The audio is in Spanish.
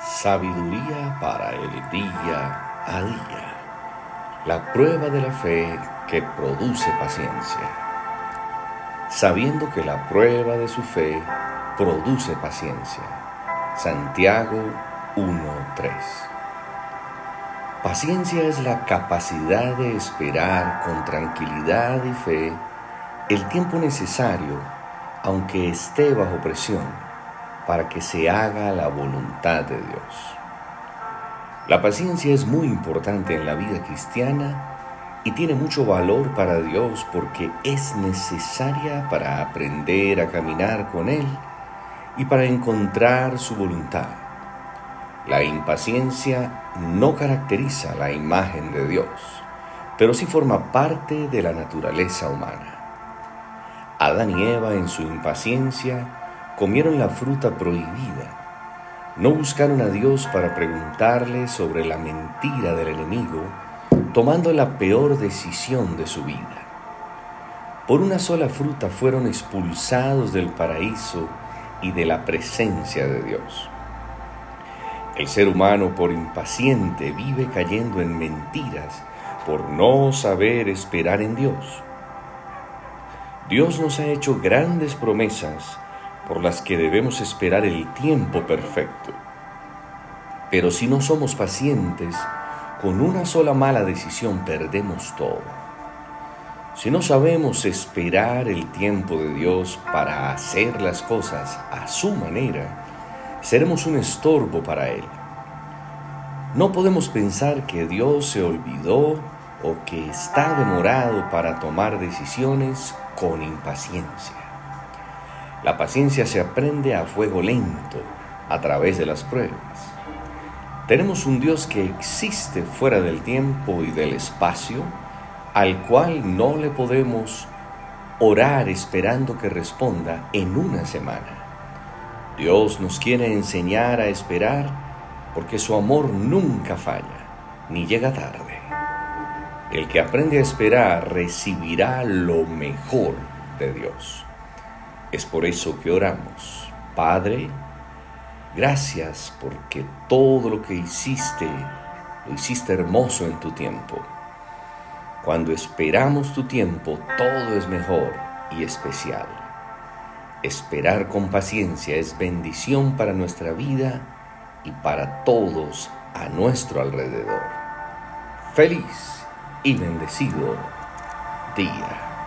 Sabiduría para el día a día. La prueba de la fe que produce paciencia. Sabiendo que la prueba de su fe produce paciencia. Santiago 1.3. Paciencia es la capacidad de esperar con tranquilidad y fe el tiempo necesario, aunque esté bajo presión para que se haga la voluntad de Dios. La paciencia es muy importante en la vida cristiana y tiene mucho valor para Dios porque es necesaria para aprender a caminar con Él y para encontrar su voluntad. La impaciencia no caracteriza la imagen de Dios, pero sí forma parte de la naturaleza humana. Adán y Eva en su impaciencia comieron la fruta prohibida. No buscaron a Dios para preguntarle sobre la mentira del enemigo, tomando la peor decisión de su vida. Por una sola fruta fueron expulsados del paraíso y de la presencia de Dios. El ser humano por impaciente vive cayendo en mentiras por no saber esperar en Dios. Dios nos ha hecho grandes promesas por las que debemos esperar el tiempo perfecto. Pero si no somos pacientes, con una sola mala decisión perdemos todo. Si no sabemos esperar el tiempo de Dios para hacer las cosas a su manera, seremos un estorbo para Él. No podemos pensar que Dios se olvidó o que está demorado para tomar decisiones con impaciencia. La paciencia se aprende a fuego lento, a través de las pruebas. Tenemos un Dios que existe fuera del tiempo y del espacio, al cual no le podemos orar esperando que responda en una semana. Dios nos quiere enseñar a esperar porque su amor nunca falla, ni llega tarde. El que aprende a esperar recibirá lo mejor de Dios. Es por eso que oramos. Padre, gracias porque todo lo que hiciste, lo hiciste hermoso en tu tiempo. Cuando esperamos tu tiempo, todo es mejor y especial. Esperar con paciencia es bendición para nuestra vida y para todos a nuestro alrededor. Feliz y bendecido día.